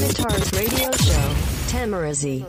Timitar's radio show, Tamarazi.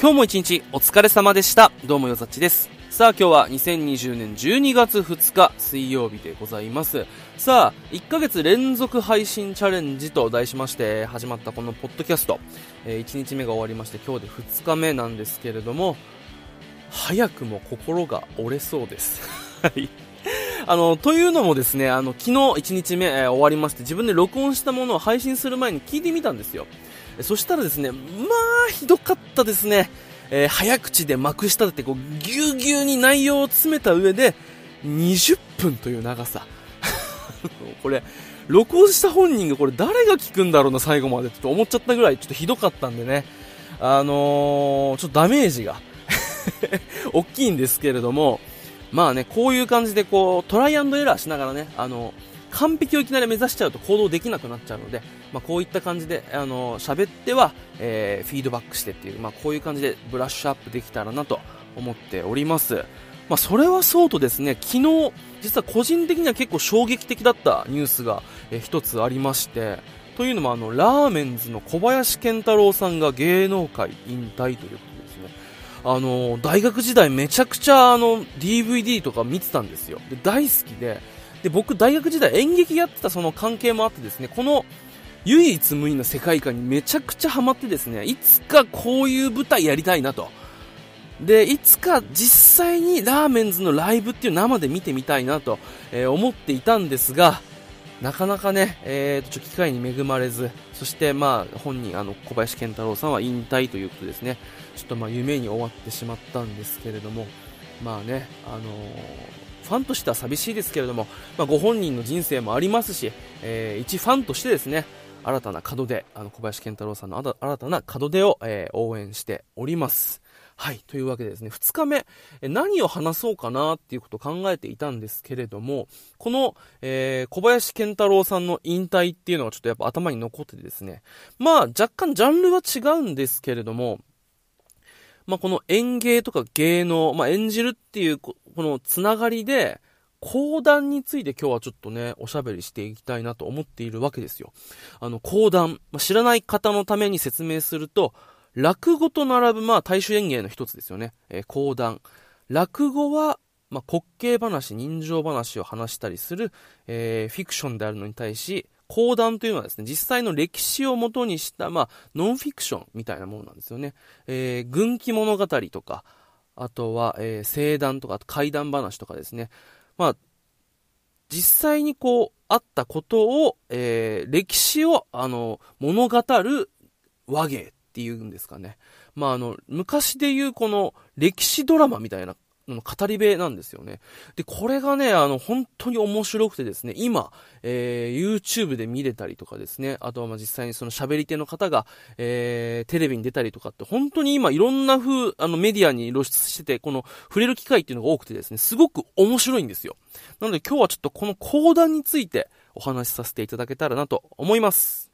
今日も一日お疲れ様でした。どうもよざっちです。さあ今日は2020年12月2日水曜日でございます。さあ、1ヶ月連続配信チャレンジと題しまして始まったこのポッドキャスト。えー1日目が終わりまして今日で2日目なんですけれども、早くも心が折れそうです。はい。あの、というのもですね、あの、昨日1日目、えー終わりまして自分で録音したものを配信する前に聞いてみたんですよ。そしたらですね、まあ、ひどかったですね。えー早口でまくしたってこう、ぎゅうぎゅうに内容を詰めた上で、20分という長さ。これ、録音した本人がこれ誰が聞くんだろうな、最後までって思っちゃったぐらいちょっとひどかったんでね。あのー、ちょっとダメージが、大きいんですけれども、まあね、こういう感じでこう、トライアンドエラーしながらね、あの、完璧をいきなり目指しちゃうと行動できなくなっちゃうので、まあ、こういった感じで、あの、喋っては、えーフィードバックしてっていう、まあ、こういう感じでブラッシュアップできたらなと思っております。まあ、それはそうとですね、昨日、実は個人的には結構衝撃的だったニュースが、えー一つありまして、というのもあの、ラーメンズの小林健太郎さんが芸能界引退ということですね。あの、大学時代めちゃくちゃあの、DVD とか見てたんですよ。で、大好きで、で、僕大学時代演劇やってたその関係もあってですね、この唯一無二の世界観にめちゃくちゃハマってですね、いつかこういう舞台やりたいなと。で、いつか実際にラーメンズのライブっていう生で見てみたいなと、えー思っていたんですが、なかなかね、えーと、ちょ機会に恵まれず、そしてまあ、本人、あの、小林健太郎さんは引退ということですね。ちょっとまあ、夢に終わってしまったんですけれども、まあね、あのーファンとしては寂しいですけれども、まあ、ご本人の人生もありますし、えー一ファンとしてですね、新たな門出、あの、小林健太郎さんの新たな門出を、えー応援しております。はい。というわけでですね、2日目、何を話そうかなっていうことを考えていたんですけれども、この、えー小林健太郎さんの引退っていうのがちょっとやっぱ頭に残っててですね、まあ若干ジャンルは違うんですけれども、まあ、この演芸とか芸能、まあ、演じるっていうこ、このつながりで、講談について今日はちょっとね、おしゃべりしていきたいなと思っているわけですよ。あの、講談、まあ、知らない方のために説明すると、落語と並ぶ、まあ、大衆演芸の一つですよね。えー講談。落語は、まあ、滑稽話、人情話を話したりする、えーフィクションであるのに対し、講談というのはですね、実際の歴史をもとにした、まあ、ノンフィクションみたいなものなんですよね。えー軍記物語とか、あとは、えー聖談とか、あと怪談話とかですね。まあ、実際にこう、あったことを、えー歴史を、あの、物語る和芸っていうんですかね。まあ、あの、昔で言うこの歴史ドラマみたいな語り部なんですよね。で、これがね、あの、本当に面白くてですね、今、えー YouTube で見れたりとかですね、あとはま実際にその喋り手の方が、えーテレビに出たりとかって、本当に今いろんな風、あのメディアに露出してて、この触れる機会っていうのが多くてですね、すごく面白いんですよ。なので今日はちょっとこの講談についてお話しさせていただけたらなと思います。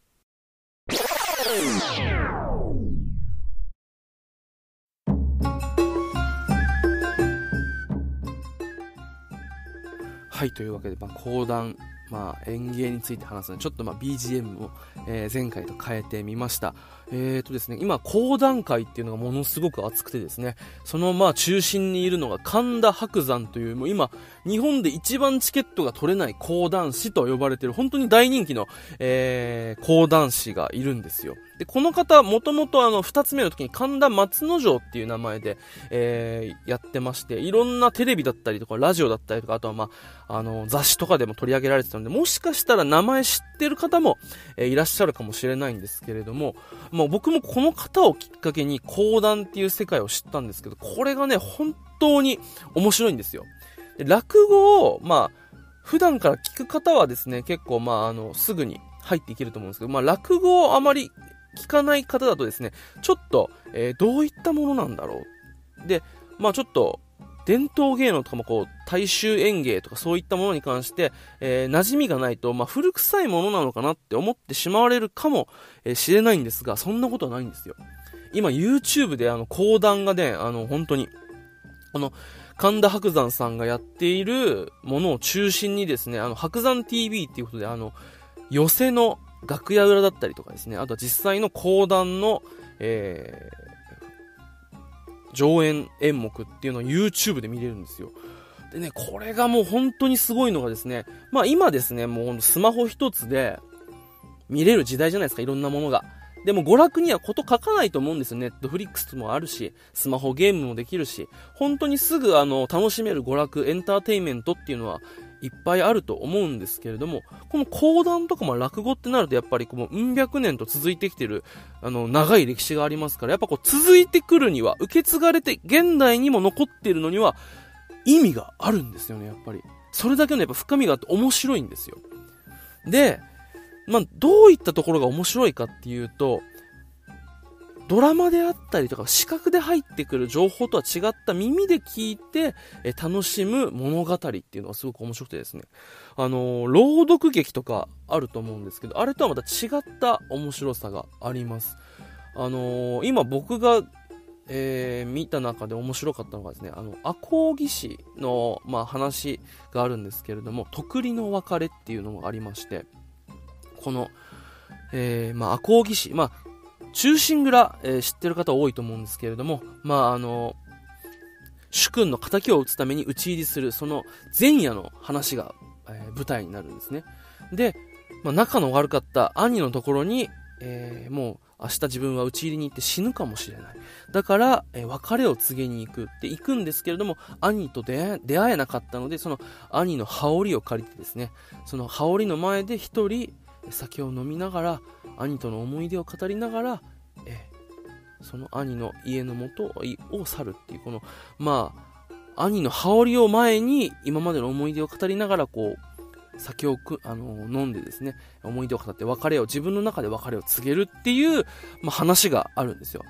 はい、というわけで、まあ、講談、まあ、演芸について話すので、ちょっとまあ BGM を、えー前回と変えてみました。えーとですね、今、講談会っていうのがものすごく熱くてですね、そのまあ中心にいるのが神田伯山という、もう今、日本で一番チケットが取れない講談師と呼ばれている、本当に大人気の、えー、講談師がいるんですよ。で、この方、もともとあの、二つ目の時に神田松之丞っていう名前で、えー、やってまして、いろんなテレビだったりとか、ラジオだったりとか、あとはまあ、あの、雑誌とかでも取り上げられてたので、もしかしたら名前知ってる方も、えーいらっしゃるかもしれないんですけれども、まあ僕もこの方をきっかけに講談っていう世界を知ったんですけど、これがね、本当に面白いんですよ。で落語を、まあ、普段から聞く方はですね、結構まあ、あの、すぐに入っていけると思うんですけど、まあ落語をあまり聞かない方だとですね、ちょっと、えーどういったものなんだろう。で、まあちょっと、伝統芸能とかもこう、大衆演芸とかそういったものに関して、えー、馴染みがないと、まあ、古臭いものなのかなって思ってしまわれるかもしれないんですが、そんなことはないんですよ。今 YouTube であの講談がね、あの本当に、この神田伯山さんがやっているものを中心にですね、あの白山 TV っていうことであの、寄せの楽屋裏だったりとかですね、あとは実際の講談の、えー、上演演目っていうのを YouTube で見れるんですよ。でね、これがもう本当にすごいのがですね、まあ今ですね、もうスマホ一つで見れる時代じゃないですか、いろんなものが。でも娯楽にはこと書かないと思うんですよ。ネットフリックスもあるし、スマホゲームもできるし、本当にすぐあの、楽しめる娯楽、エンターテインメントっていうのはいっぱいあると思うんですけれども、この講談とかも落語ってなるとやっぱりこのうん百年と続いてきてる、あの、長い歴史がありますから、やっぱこう続いてくるには、受け継がれて現代にも残っているのには、意味があるんですよね、やっぱり。それだけのやっぱ深みがあって面白いんですよ。で、まあ、どういったところが面白いかっていうと、ドラマであったりとか視覚で入ってくる情報とは違った耳で聞いてえ楽しむ物語っていうのがすごく面白くてですね。あのー、朗読劇とかあると思うんですけど、あれとはまた違った面白さがあります。あのー、今僕が、えー、見た中で面白かったのがですね、あの、赤穂義士の、まあ、話があるんですけれども、徳利の別れっていうのがありまして、この、えー、まあ、赤穂義士、まあ、忠臣蔵、えー、知ってる方多いと思うんですけれども、まあ、あの、主君の仇を討つために討ち入りする、その前夜の話が、えー、舞台になるんですね。で、まあ、仲の悪かった兄のところに、えー、もう明日自分は討ち入りに行って死ぬかもしれない。だから、えー、別れを告げに行くって行くんですけれども、兄と出会えなかったので、その兄の羽織を借りてですね、その羽織の前で一人、酒を飲みながら兄との思い出を語りながら、えその兄の家のもとを去るっていうこのまあ兄の羽織を前に今までの思い出を語りながらこう酒をく、あの飲んでですね思い出を語って別れを自分の中で別れを告げるっていう、まあ、話があるんですよ。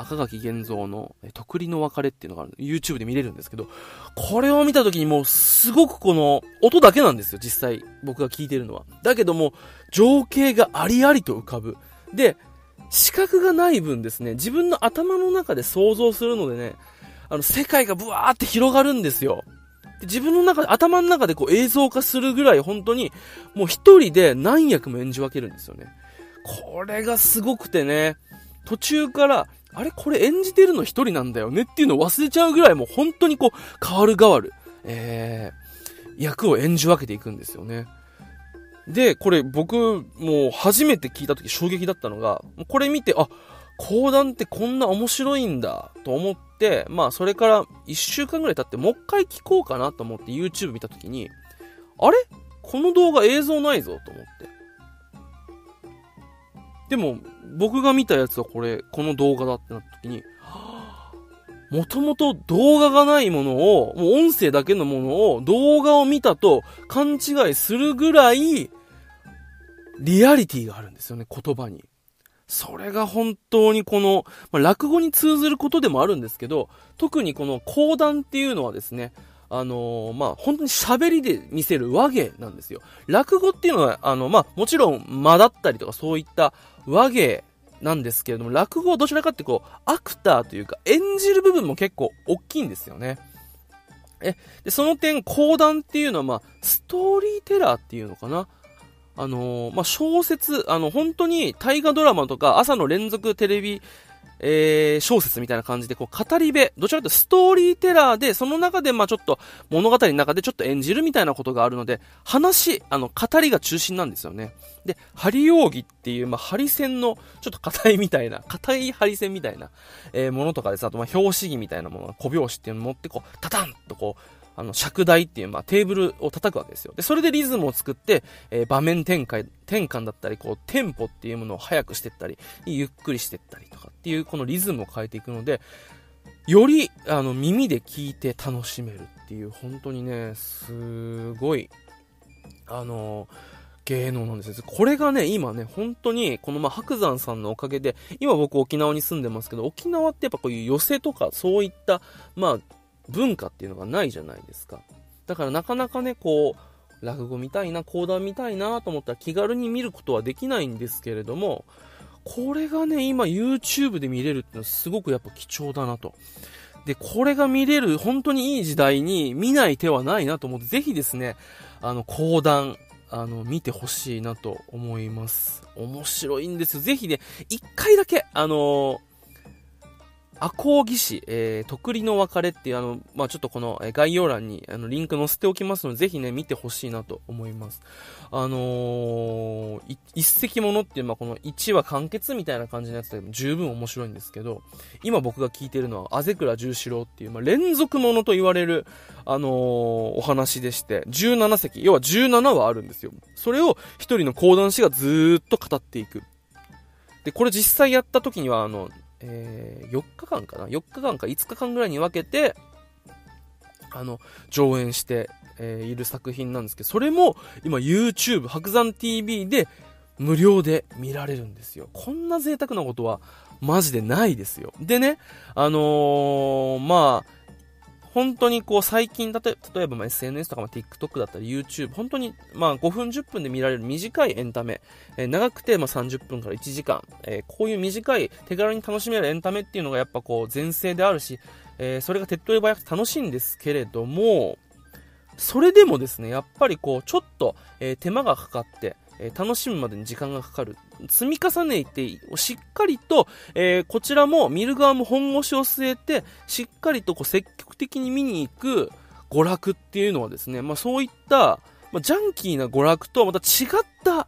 赤垣源三の徳利の別れっていうのがある YouTube で見れるんですけど、これを見た時にもうすごくこの音だけなんですよ、実際僕が聞いてるのは。だけども、情景がありありと浮かぶ。で、視覚がない分ですね、自分の頭の中で想像するのでね、あの、世界がブワーって広がるんですよ。で自分の中で、頭の中でこう映像化するぐらい本当に、もう一人で何役も演じ分けるんですよね。これがすごくてね、途中からあれこれ演じてるの一人なんだよねっていうのを忘れちゃうぐらいもう本当にこう、変わる変わる、えー、役を演じ分けていくんですよね。で、これ僕、もう初めて聞いた時衝撃だったのが、これ見て、あ、講談ってこんな面白いんだと思って、まあそれから1週間ぐらい経ってもう一回聞こうかなと思って YouTube 見た時に、あれ？この動画映像ないぞと思って。でも、僕が見たやつはこれ、この動画だってなった時に、もともと動画がないものを、もう音声だけのものを動画を見たと勘違いするぐらい、リアリティがあるんですよね、言葉に。それが本当にこの、まあ、落語に通ずることでもあるんですけど、特にこの講談っていうのはですね、あのー、まあ、本当に喋りで見せる和芸なんですよ。落語っていうのは、あの、まあ、もちろん間だったりとかそういった和芸なんですけれども、落語はどちらかってこう、アクターというか演じる部分も結構大きいんですよね。え、で、その点、講談っていうのは、まあ、ストーリーテラーっていうのかな？あのー、まあ、小説、あの、本当に大河ドラマとか朝の連続テレビえー、小説みたいな感じで、こう、語り部、どちらかというとストーリーテラーで、その中で、まあちょっと、物語の中でちょっと演じるみたいなことがあるので、話、あの、語りが中心なんですよね。で、針扇っていう、まあ、針線の、ちょっと硬いみたいな、硬い針線みたいな、えー、ものとかです。あと、まあ、表紙木みたいなもの、小拍子っていうのを持って、こう、タタンとこう、あの、尺台っていう、まあ、テーブルを叩くわけですよ。で、それでリズムを作って、えー、場面展開、転換だったり、こう、テンポっていうものを速くしていったり、ゆっくりしていったりとかっていう、このリズムを変えていくので、より、あの、耳で聞いて楽しめるっていう、本当にね、すごい、あの芸能なんですよこれがね、今ね、本当に、このまあ白山さんのおかげで、今僕沖縄に住んでますけど、沖縄ってやっぱこういう寄せとか、そういった、まあ、文化っていうのがないじゃないですか。だからなかなかね、こう、落語見たいな、講談見たいなと思ったら気軽に見ることはできないんですけれども、これがね、今 YouTube で見れるっていうのはすごくやっぱ貴重だなと。で、これが見れる本当にいい時代に見ない手はないなと思って、ぜひですね、あの、講談、あの、見てほしいなと思います。面白いんですよ。ぜひね、一回だけ、あのー赤穂義士、えー、徳利の別れっていうあの、まあ、ちょっとこの概要欄にあのリンク載せておきますので、ぜひね、見てほしいなと思います。あのー、一石物っていう、まあ、この1話完結みたいな感じのやつでも十分面白いんですけど、今僕が聞いてるのは、あぜくら十四郎っていう、まあ、連続ものと言われる、あのー、お話でして、17席、要は17話あるんですよ。それを一人の講談師がずーっと語っていく。で、これ実際やった時には、あの、えー、4日間かな ?4 日間か5日間ぐらいに分けて、あの、上演して、えー、いる作品なんですけど、それも今 YouTube、白山 TV で無料で見られるんですよ。こんな贅沢なことはマジでないですよ。でね、あのー、まあ、本当にこう最近、例えばま SNS とか TikTok だったり YouTube、本当にまあ5分10分で見られる短いエンタメ、えー、長くてま30分から1時間、えー、こういう短い手軽に楽しめるエンタメっていうのがやっぱこう全盛であるし、え、それが手っ取り早く楽しいんですけれども、それでもですね、やっぱりこうちょっと、え手間がかかって、え楽しむまでに時間がかかる。積み重ねて、しっかりと、えー、こちらも見る側も本腰を据えて、しっかりとこう積極的に見に行く娯楽っていうのはですね、まあそういった、まあ、ジャンキーな娯楽とはまた違った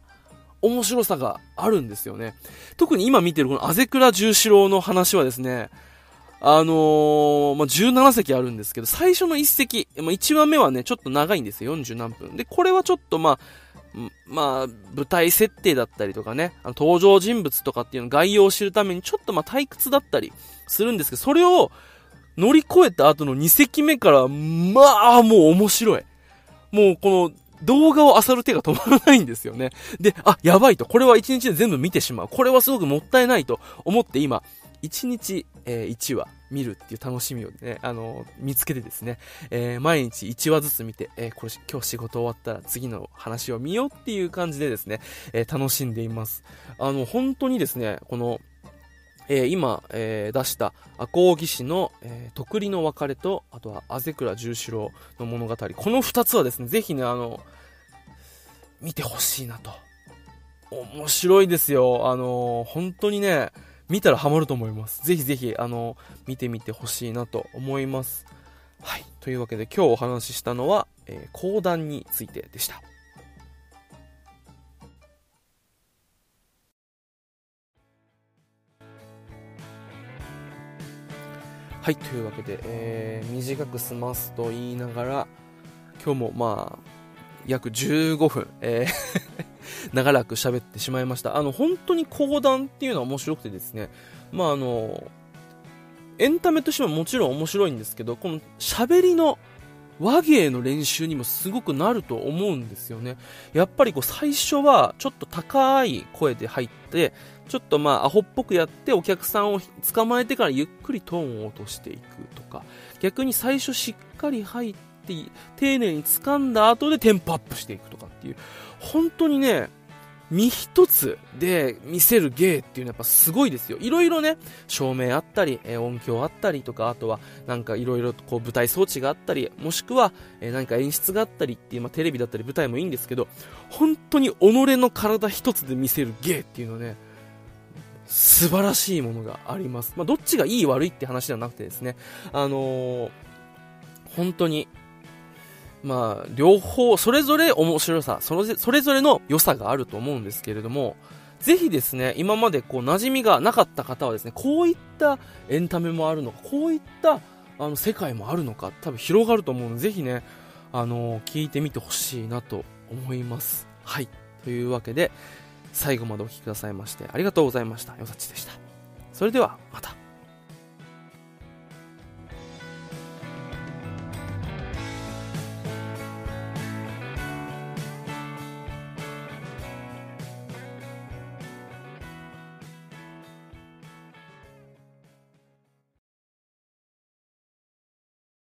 面白さがあるんですよね。特に今見てるこのあぜくら十四郎の話はですね、あのー、まあ、17席あるんですけど、最初の1席、まあ、1話目はね、ちょっと長いんですよ、40何分。で、これはちょっとまあ、まあ、舞台設定だったりとかね、あの登場人物とかっていうの概要を知るためにちょっとまあ退屈だったりするんですけど、それを乗り越えた後の2席目から、まあ、もう面白い。もうこの動画を漁る手が止まらないんですよね。で、あ、やばいと。これは1日で全部見てしまう。これはすごくもったいないと思って今、1日、えー、1話見るっていう楽しみをね、あの、見つけてですね、えー、毎日1話ずつ見て、えこれ今日仕事終わったら次の話を見ようっていう感じでですね、え楽しんでいます。あの、本当にですね、この、えー、今、えー、出した赤穂義士の、えー、徳利の別れと、あとは、あぜくら十四郎の物語。この二つはですね、ぜひね、あの、見てほしいなと。面白いですよ。あの本当にね、見たらハマると思います。ぜひぜひ、あの、見てみてほしいなと思います。はい。というわけで今日お話ししたのは、えー、講談についてでした。はい、というわけで、えー、短く済ますと言いながら、今日もまあ、約15分、えー長らく喋ってしまいました。あの、本当に講談っていうのは面白くてですね、まああの、エンタメとしてはもちろん面白いんですけど、この喋りの和芸の練習にもすごくなると思うんですよね。やっぱりこう最初はちょっと高い声で入って、ちょっとまあアホっぽくやってお客さんを捕まえてからゆっくりトーンを落としていくとか、逆に最初しっかり入って、丁寧に掴んだ後でテンポアップしていくとかっていう、本当にね、身一つで見せる芸っていうのはやっぱすごいですよ。いろいろね、照明あったり、え音響あったりとか、あとはなんかいろいろこう舞台装置があったり、もしくは、え何か演出があったりっていう、まあ、テレビだったり舞台もいいんですけど、本当に己の体一つで見せる芸っていうのね、素晴らしいものがあります。まあ、どっちがいい悪いって話ではなくてですね、あのー、本当にまあ、両方、それぞれ面白さ、それそれぞれの良さがあると思うんですけれども、ぜひですね、今までこう馴染みがなかった方はですね、こういったエンタメもあるのか、こういったあの世界もあるのか、多分広がると思うので、ぜひね、あのー、聞いてみてほしいなと思います。はい。というわけで、最後までお聴きくださいまして、ありがとうございました。よさちでした。それでは、また。